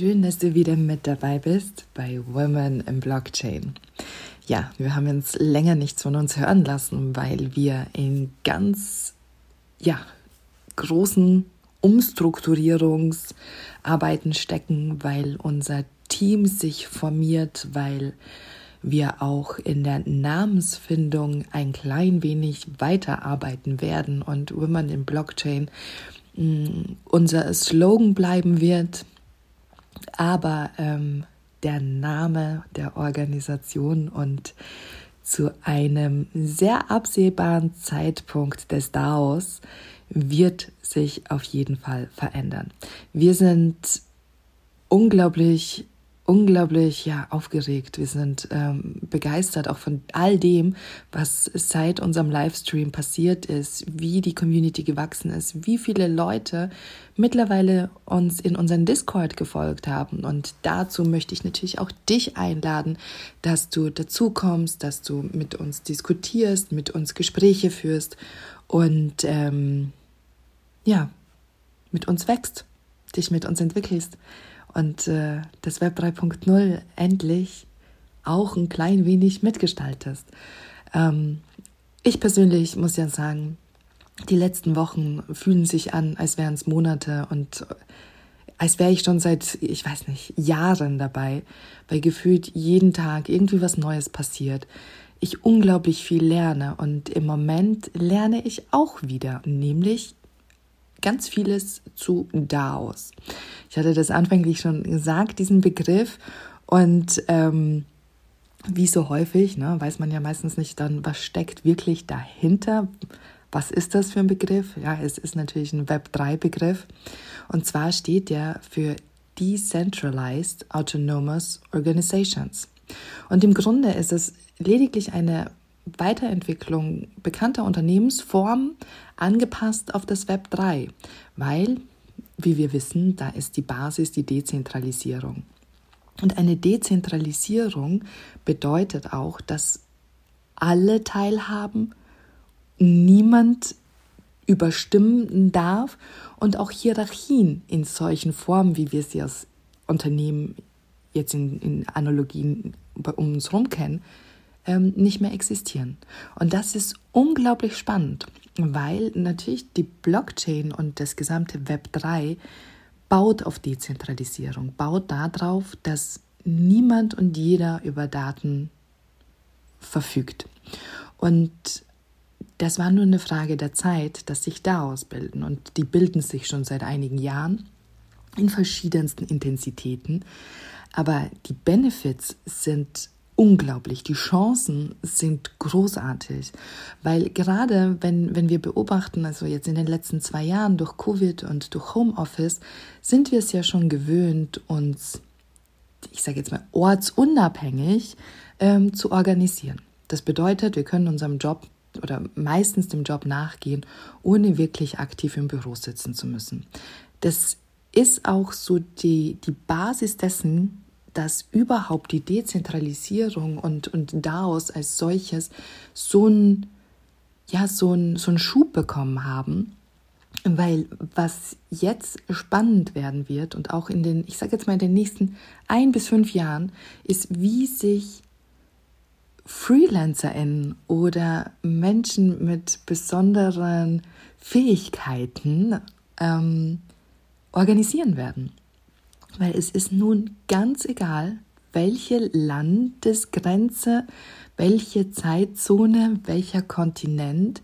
schön, dass du wieder mit dabei bist bei Women in Blockchain. Ja, wir haben uns länger nichts von uns hören lassen, weil wir in ganz, ja, großen Umstrukturierungsarbeiten stecken, weil unser Team sich formiert, weil wir auch in der Namensfindung ein klein wenig weiterarbeiten werden und Women in Blockchain mm, unser Slogan bleiben wird, aber ähm, der Name der Organisation und zu einem sehr absehbaren Zeitpunkt des DAOs wird sich auf jeden Fall verändern. Wir sind unglaublich unglaublich ja aufgeregt. Wir sind ähm, begeistert auch von all dem, was seit unserem Livestream passiert ist, wie die Community gewachsen ist, wie viele Leute mittlerweile uns in unseren Discord gefolgt haben. Und dazu möchte ich natürlich auch dich einladen, dass du dazu kommst, dass du mit uns diskutierst, mit uns Gespräche führst und ähm, ja, mit uns wächst, dich mit uns entwickelst und äh, das Web 3.0 endlich auch ein klein wenig mitgestaltest. Ähm, ich persönlich muss ja sagen, die letzten Wochen fühlen sich an, als wären es Monate und als wäre ich schon seit, ich weiß nicht, Jahren dabei, weil gefühlt jeden Tag irgendwie was Neues passiert. Ich unglaublich viel lerne und im Moment lerne ich auch wieder, nämlich ganz vieles zu DAOs. Ich hatte das anfänglich schon gesagt, diesen Begriff. Und ähm, wie so häufig, ne, weiß man ja meistens nicht dann, was steckt wirklich dahinter. Was ist das für ein Begriff? Ja, es ist natürlich ein Web3-Begriff. Und zwar steht der für Decentralized Autonomous Organizations. Und im Grunde ist es lediglich eine Weiterentwicklung bekannter Unternehmensformen angepasst auf das Web 3, weil, wie wir wissen, da ist die Basis die Dezentralisierung. Und eine Dezentralisierung bedeutet auch, dass alle teilhaben, niemand überstimmen darf und auch Hierarchien in solchen Formen, wie wir sie als Unternehmen jetzt in, in Analogien um uns herum kennen, ähm, nicht mehr existieren. Und das ist unglaublich spannend, weil natürlich die Blockchain und das gesamte Web 3 baut auf Dezentralisierung, baut darauf, dass niemand und jeder über Daten verfügt. Und das war nur eine Frage der Zeit, dass sich da ausbilden. Und die bilden sich schon seit einigen Jahren in verschiedensten Intensitäten. Aber die Benefits sind unglaublich. Die Chancen sind großartig, weil gerade wenn, wenn wir beobachten, also jetzt in den letzten zwei Jahren durch Covid und durch Homeoffice, sind wir es ja schon gewöhnt, uns, ich sage jetzt mal, ortsunabhängig ähm, zu organisieren. Das bedeutet, wir können unserem Job oder meistens dem Job nachgehen, ohne wirklich aktiv im Büro sitzen zu müssen. Das ist auch so die, die Basis dessen, dass überhaupt die Dezentralisierung und, und DAOs als solches so ein ja, so ein, so einen Schub bekommen haben. Weil was jetzt spannend werden wird und auch in den, ich sage jetzt mal in den nächsten ein bis fünf Jahren, ist, wie sich FreelancerInnen oder Menschen mit besonderen Fähigkeiten ähm, organisieren werden weil es ist nun ganz egal, welche Landesgrenze, welche Zeitzone, welcher Kontinent,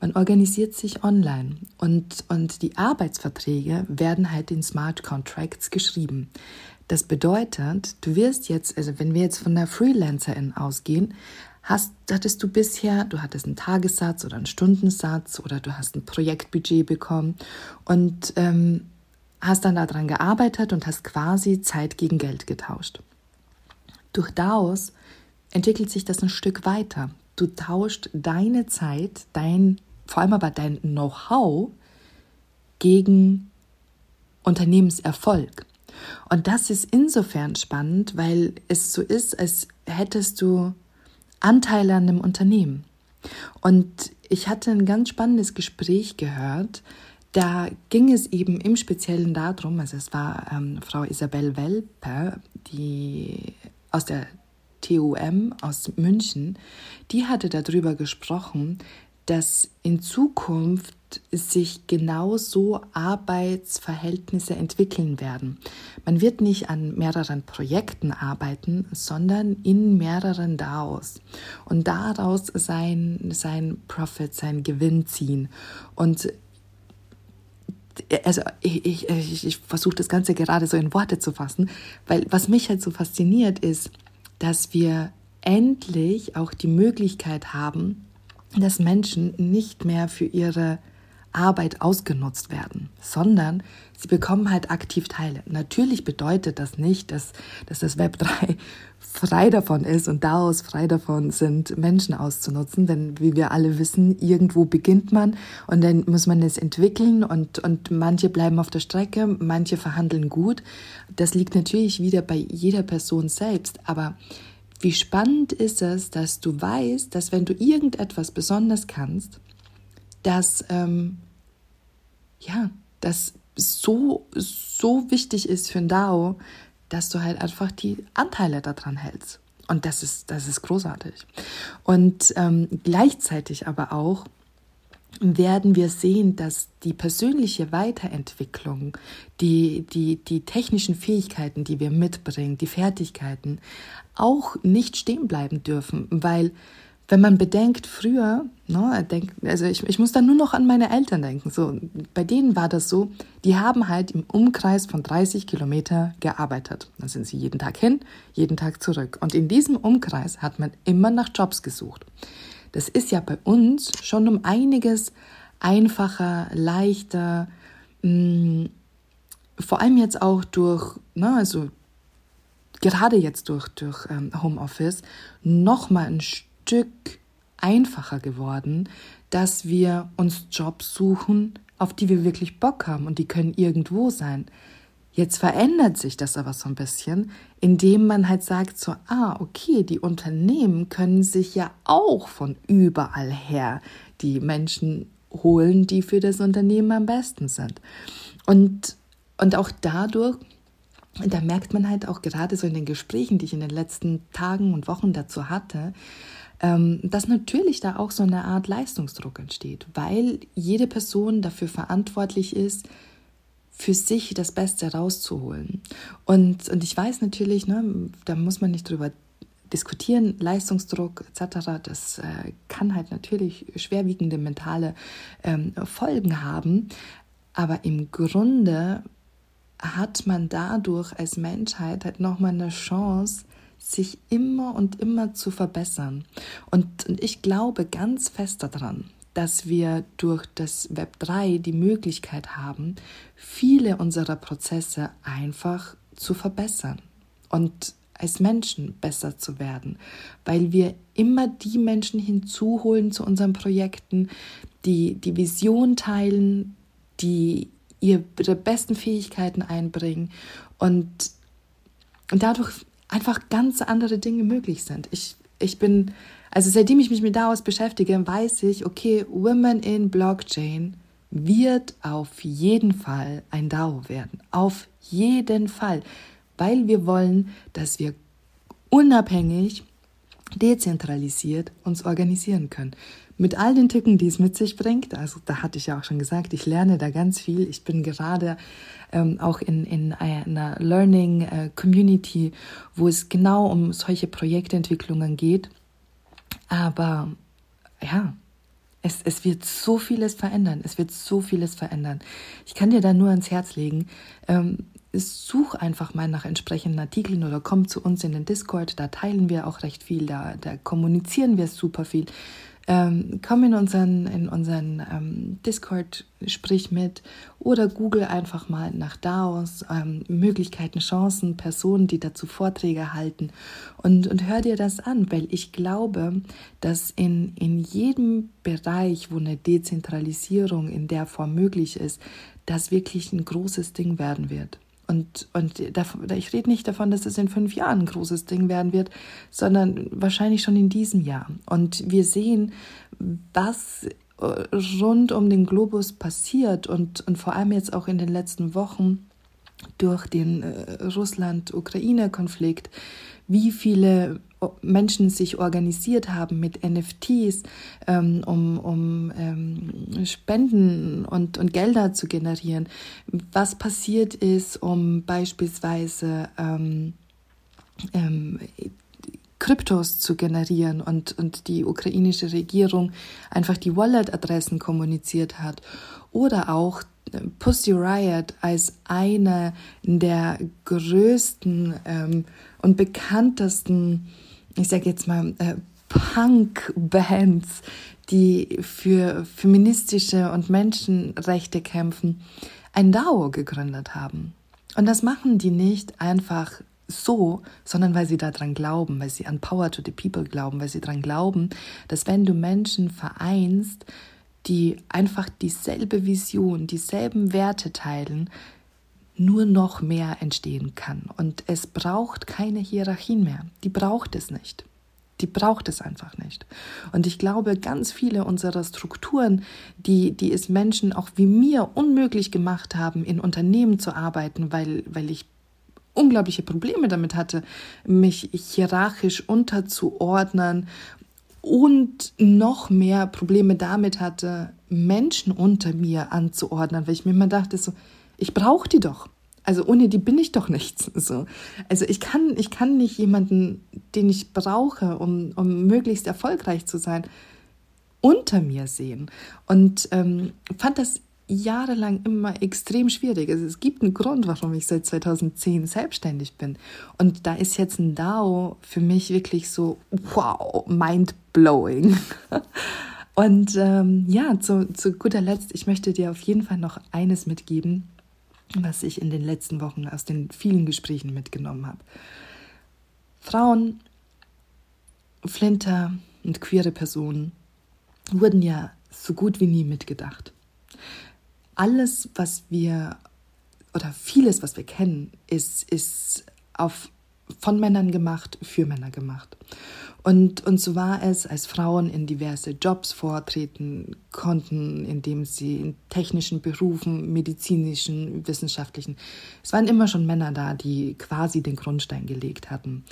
man organisiert sich online und, und die Arbeitsverträge werden halt in Smart Contracts geschrieben. Das bedeutet, du wirst jetzt, also wenn wir jetzt von der Freelancerin ausgehen, hast, hattest du bisher, du hattest einen Tagessatz oder einen Stundensatz oder du hast ein Projektbudget bekommen und ähm, hast dann daran gearbeitet und hast quasi Zeit gegen Geld getauscht. Durch DAOs entwickelt sich das ein Stück weiter. Du tauscht deine Zeit, dein, vor allem aber dein Know-how gegen Unternehmenserfolg. Und das ist insofern spannend, weil es so ist, als hättest du Anteile an einem Unternehmen. Und ich hatte ein ganz spannendes Gespräch gehört, da ging es eben im Speziellen darum, also es war ähm, Frau Isabel Welper, die aus der TUM aus München, die hatte darüber gesprochen, dass in Zukunft sich genauso Arbeitsverhältnisse entwickeln werden. Man wird nicht an mehreren Projekten arbeiten, sondern in mehreren DAOs und daraus sein, sein Profit, sein Gewinn ziehen. Und also ich, ich, ich, ich versuche das Ganze gerade so in Worte zu fassen, weil was mich halt so fasziniert ist, dass wir endlich auch die Möglichkeit haben, dass Menschen nicht mehr für ihre Arbeit ausgenutzt werden, sondern sie bekommen halt aktiv Teile. Natürlich bedeutet das nicht, dass, dass das Web 3 frei davon ist und daraus frei davon sind, Menschen auszunutzen, denn wie wir alle wissen, irgendwo beginnt man und dann muss man es entwickeln und, und manche bleiben auf der Strecke, manche verhandeln gut. Das liegt natürlich wieder bei jeder Person selbst, aber wie spannend ist es, dass du weißt, dass wenn du irgendetwas besonders kannst, dass ähm, ja, das so so wichtig ist für ein DAO, dass du halt einfach die Anteile daran hältst. Und das ist das ist großartig. Und ähm, gleichzeitig aber auch werden wir sehen, dass die persönliche Weiterentwicklung, die, die, die technischen Fähigkeiten, die wir mitbringen, die Fertigkeiten, auch nicht stehen bleiben dürfen, weil wenn man bedenkt, früher, ne, denk, also ich, ich muss da nur noch an meine Eltern denken, so, bei denen war das so, die haben halt im Umkreis von 30 Kilometer gearbeitet. Dann sind sie jeden Tag hin, jeden Tag zurück. Und in diesem Umkreis hat man immer nach Jobs gesucht. Das ist ja bei uns schon um einiges einfacher, leichter, mh, mm, vor allem jetzt auch durch, ne, also gerade jetzt durch, durch ähm, Homeoffice, noch mal ein Stück einfacher geworden, dass wir uns Jobs suchen, auf die wir wirklich Bock haben und die können irgendwo sein. Jetzt verändert sich das aber so ein bisschen, indem man halt sagt so, ah, okay, die Unternehmen können sich ja auch von überall her die Menschen holen, die für das Unternehmen am besten sind. Und, und auch dadurch, da merkt man halt auch gerade so in den Gesprächen, die ich in den letzten Tagen und Wochen dazu hatte, dass natürlich da auch so eine Art Leistungsdruck entsteht, weil jede Person dafür verantwortlich ist, für sich das Beste rauszuholen. Und, und ich weiß natürlich, ne, da muss man nicht drüber diskutieren, Leistungsdruck etc., das äh, kann halt natürlich schwerwiegende mentale ähm, Folgen haben. Aber im Grunde hat man dadurch als Menschheit halt nochmal eine Chance, sich immer und immer zu verbessern. Und, und ich glaube ganz fest daran, dass wir durch das Web 3 die Möglichkeit haben, viele unserer Prozesse einfach zu verbessern und als Menschen besser zu werden, weil wir immer die Menschen hinzuholen zu unseren Projekten, die die Vision teilen, die ihre besten Fähigkeiten einbringen und, und dadurch einfach ganz andere Dinge möglich sind. Ich, ich bin also seitdem ich mich mit daraus beschäftige, weiß ich, okay, Women in Blockchain wird auf jeden Fall ein DAO werden. Auf jeden Fall. Weil wir wollen, dass wir unabhängig, dezentralisiert uns organisieren können. Mit all den Tücken, die es mit sich bringt. Also da hatte ich ja auch schon gesagt, ich lerne da ganz viel. Ich bin gerade ähm, auch in, in einer Learning äh, Community, wo es genau um solche Projektentwicklungen geht aber ja, es, es wird so vieles verändern. Es wird so vieles verändern. Ich kann dir da nur ans Herz legen. Ähm, such einfach mal nach entsprechenden Artikeln oder komm zu uns in den Discord. Da teilen wir auch recht viel. Da, da kommunizieren wir super viel. Ähm, komm in unseren, in unseren ähm, Discord, sprich mit oder google einfach mal nach DAOs, ähm, Möglichkeiten, Chancen, Personen, die dazu Vorträge halten und, und hör dir das an, weil ich glaube, dass in, in jedem Bereich, wo eine Dezentralisierung in der Form möglich ist, das wirklich ein großes Ding werden wird. Und, und ich rede nicht davon, dass es in fünf Jahren ein großes Ding werden wird, sondern wahrscheinlich schon in diesem Jahr. Und wir sehen, was rund um den Globus passiert und, und vor allem jetzt auch in den letzten Wochen durch den äh, Russland-Ukraine-Konflikt, wie viele Menschen sich organisiert haben mit NFTs, ähm, um, um ähm, Spenden und, und Gelder zu generieren. Was passiert ist, um beispielsweise ähm, ähm, Kryptos zu generieren und, und die ukrainische Regierung einfach die Wallet-Adressen kommuniziert hat. Oder auch äh, Pussy Riot als eine der größten ähm, und bekanntesten, ich sage jetzt mal, äh, Punk-Bands, die für feministische und Menschenrechte kämpfen, ein DAO gegründet haben. Und das machen die nicht einfach so, sondern weil sie daran glauben, weil sie an Power to the People glauben, weil sie daran glauben, dass wenn du Menschen vereinst, die einfach dieselbe Vision, dieselben Werte teilen, nur noch mehr entstehen kann. Und es braucht keine Hierarchien mehr. Die braucht es nicht. Die braucht es einfach nicht. Und ich glaube, ganz viele unserer Strukturen, die, die es Menschen auch wie mir unmöglich gemacht haben, in Unternehmen zu arbeiten, weil, weil ich unglaubliche Probleme damit hatte, mich hierarchisch unterzuordnen und noch mehr Probleme damit hatte, Menschen unter mir anzuordnen, weil ich mir immer dachte, so, ich brauche die doch. Also ohne die bin ich doch nichts. So. Also ich kann, ich kann nicht jemanden, den ich brauche, um, um möglichst erfolgreich zu sein, unter mir sehen. Und ähm, fand das jahrelang immer extrem schwierig. Also es gibt einen Grund, warum ich seit 2010 selbstständig bin. Und da ist jetzt ein DAO für mich wirklich so, wow, mind-blowing. Und ähm, ja, zu, zu guter Letzt, ich möchte dir auf jeden Fall noch eines mitgeben, was ich in den letzten Wochen aus den vielen Gesprächen mitgenommen habe. Frauen, Flinter und queere Personen wurden ja so gut wie nie mitgedacht alles, was wir oder vieles, was wir kennen, ist, ist auf, von Männern gemacht, für Männer gemacht. Und, und so war es, als Frauen in diverse Jobs vortreten konnten, indem sie in technischen Berufen, medizinischen, wissenschaftlichen, es waren immer schon Männer da, die quasi den Grundstein gelegt hatten.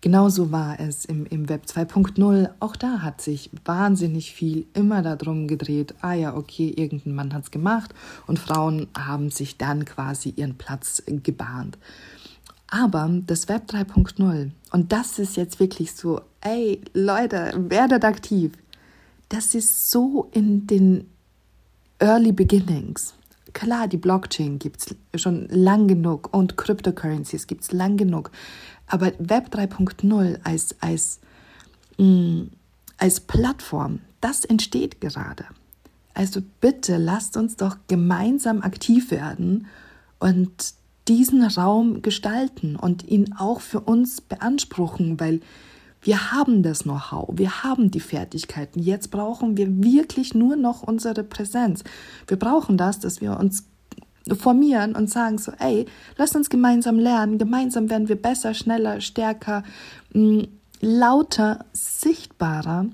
Genauso war es im, im Web 2.0. Auch da hat sich wahnsinnig viel immer darum gedreht, ah ja, okay, irgendein Mann hat es gemacht und Frauen haben sich dann quasi ihren Platz gebahnt. Aber das Web 3.0, und das ist jetzt wirklich so, ey Leute, werdet aktiv. Das ist so in den Early Beginnings. Klar, die Blockchain gibt es schon lang genug und Cryptocurrencies gibt es lang genug. Aber Web 3.0 als, als, mm, als Plattform, das entsteht gerade. Also bitte lasst uns doch gemeinsam aktiv werden und diesen Raum gestalten und ihn auch für uns beanspruchen, weil wir haben das Know-how, wir haben die Fertigkeiten. Jetzt brauchen wir wirklich nur noch unsere Präsenz. Wir brauchen das, dass wir uns formieren und sagen so, ey, lass uns gemeinsam lernen, gemeinsam werden wir besser, schneller, stärker, mm, lauter, sichtbarer.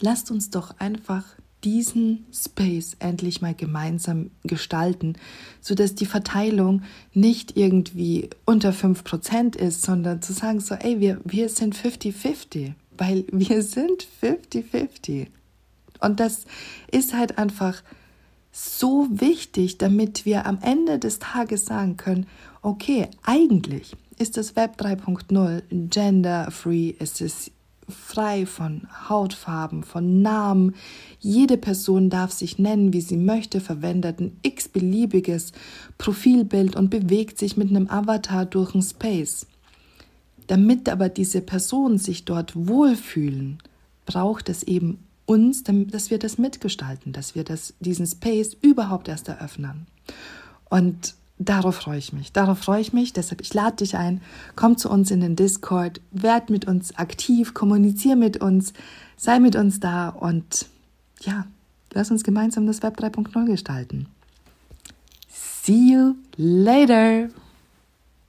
Lasst uns doch einfach diesen Space endlich mal gemeinsam gestalten, sodass die Verteilung nicht irgendwie unter 5% ist, sondern zu sagen so, ey, wir, wir sind 50-50, weil wir sind 50-50. Und das ist halt einfach so wichtig, damit wir am Ende des Tages sagen können, okay, eigentlich ist das Web 3.0 gender-free, es ist frei von Hautfarben, von Namen. Jede Person darf sich nennen, wie sie möchte, verwendet ein x-beliebiges Profilbild und bewegt sich mit einem Avatar durch ein Space. Damit aber diese Personen sich dort wohlfühlen, braucht es eben uns, dass wir das mitgestalten, dass wir das, diesen Space überhaupt erst eröffnen. Und darauf freue ich mich. Darauf freue ich mich. Deshalb, ich lade dich ein. Komm zu uns in den Discord. Werd mit uns aktiv. Kommuniziere mit uns. Sei mit uns da. Und ja, lass uns gemeinsam das Web 3.0 gestalten. See you later.